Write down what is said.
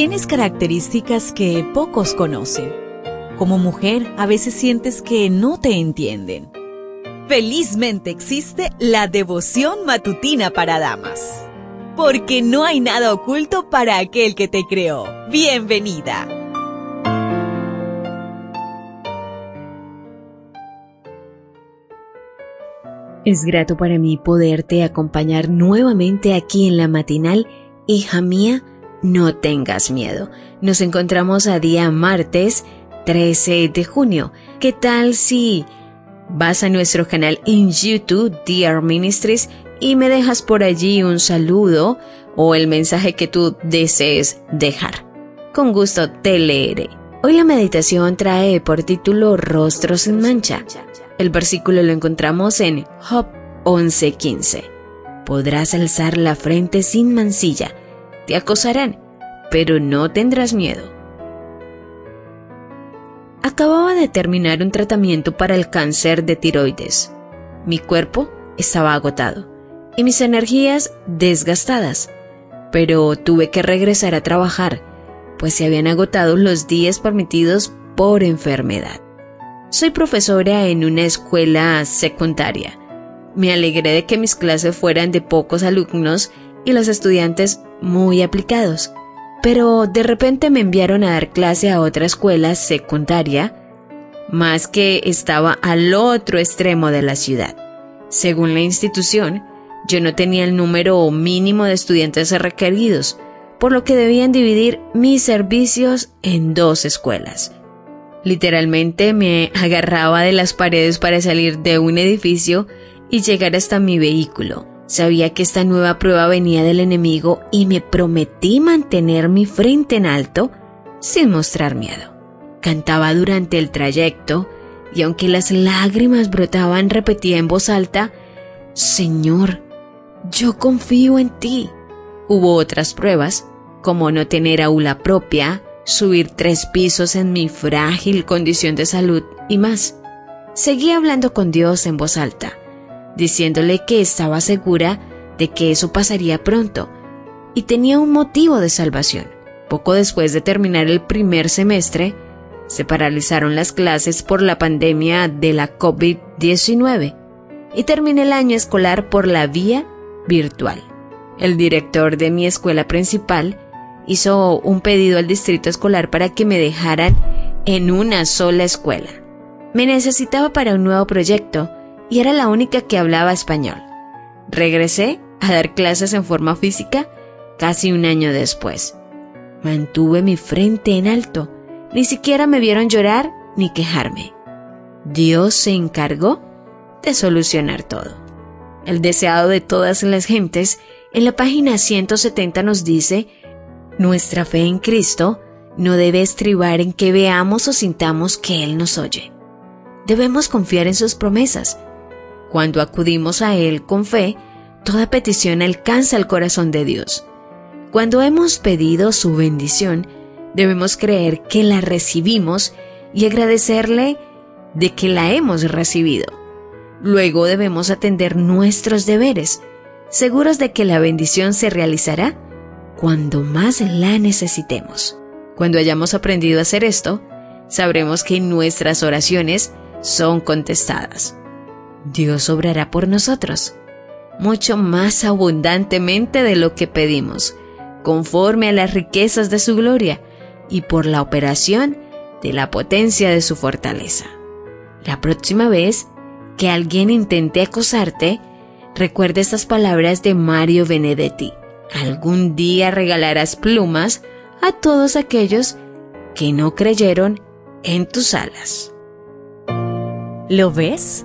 Tienes características que pocos conocen. Como mujer, a veces sientes que no te entienden. Felizmente existe la devoción matutina para damas. Porque no hay nada oculto para aquel que te creó. Bienvenida. Es grato para mí poderte acompañar nuevamente aquí en la matinal, hija mía no tengas miedo. Nos encontramos a día martes 13 de junio. ¿Qué tal si vas a nuestro canal en YouTube, Dear Ministries, y me dejas por allí un saludo o el mensaje que tú desees dejar? Con gusto te leeré. Hoy la meditación trae por título Rostro sin mancha. El versículo lo encontramos en Job 11:15. Podrás alzar la frente sin mancilla te acosarán, pero no tendrás miedo. Acababa de terminar un tratamiento para el cáncer de tiroides. Mi cuerpo estaba agotado y mis energías desgastadas, pero tuve que regresar a trabajar, pues se habían agotado los días permitidos por enfermedad. Soy profesora en una escuela secundaria. Me alegré de que mis clases fueran de pocos alumnos y los estudiantes muy aplicados, pero de repente me enviaron a dar clase a otra escuela secundaria, más que estaba al otro extremo de la ciudad. Según la institución, yo no tenía el número mínimo de estudiantes requeridos, por lo que debían dividir mis servicios en dos escuelas. Literalmente me agarraba de las paredes para salir de un edificio y llegar hasta mi vehículo. Sabía que esta nueva prueba venía del enemigo y me prometí mantener mi frente en alto sin mostrar miedo. Cantaba durante el trayecto y aunque las lágrimas brotaban repetía en voz alta, Señor, yo confío en ti. Hubo otras pruebas, como no tener aula propia, subir tres pisos en mi frágil condición de salud y más. Seguí hablando con Dios en voz alta diciéndole que estaba segura de que eso pasaría pronto y tenía un motivo de salvación. Poco después de terminar el primer semestre, se paralizaron las clases por la pandemia de la COVID-19 y terminé el año escolar por la vía virtual. El director de mi escuela principal hizo un pedido al distrito escolar para que me dejaran en una sola escuela. Me necesitaba para un nuevo proyecto y era la única que hablaba español. Regresé a dar clases en forma física casi un año después. Mantuve mi frente en alto. Ni siquiera me vieron llorar ni quejarme. Dios se encargó de solucionar todo. El deseado de todas las gentes, en la página 170 nos dice, nuestra fe en Cristo no debe estribar en que veamos o sintamos que Él nos oye. Debemos confiar en sus promesas cuando acudimos a Él con fe, toda petición alcanza el corazón de Dios. Cuando hemos pedido su bendición, debemos creer que la recibimos y agradecerle de que la hemos recibido. Luego debemos atender nuestros deberes, seguros de que la bendición se realizará cuando más la necesitemos. Cuando hayamos aprendido a hacer esto, sabremos que nuestras oraciones son contestadas. Dios obrará por nosotros, mucho más abundantemente de lo que pedimos, conforme a las riquezas de su gloria y por la operación de la potencia de su fortaleza. La próxima vez que alguien intente acosarte, recuerda estas palabras de Mario Benedetti. Algún día regalarás plumas a todos aquellos que no creyeron en tus alas. ¿Lo ves?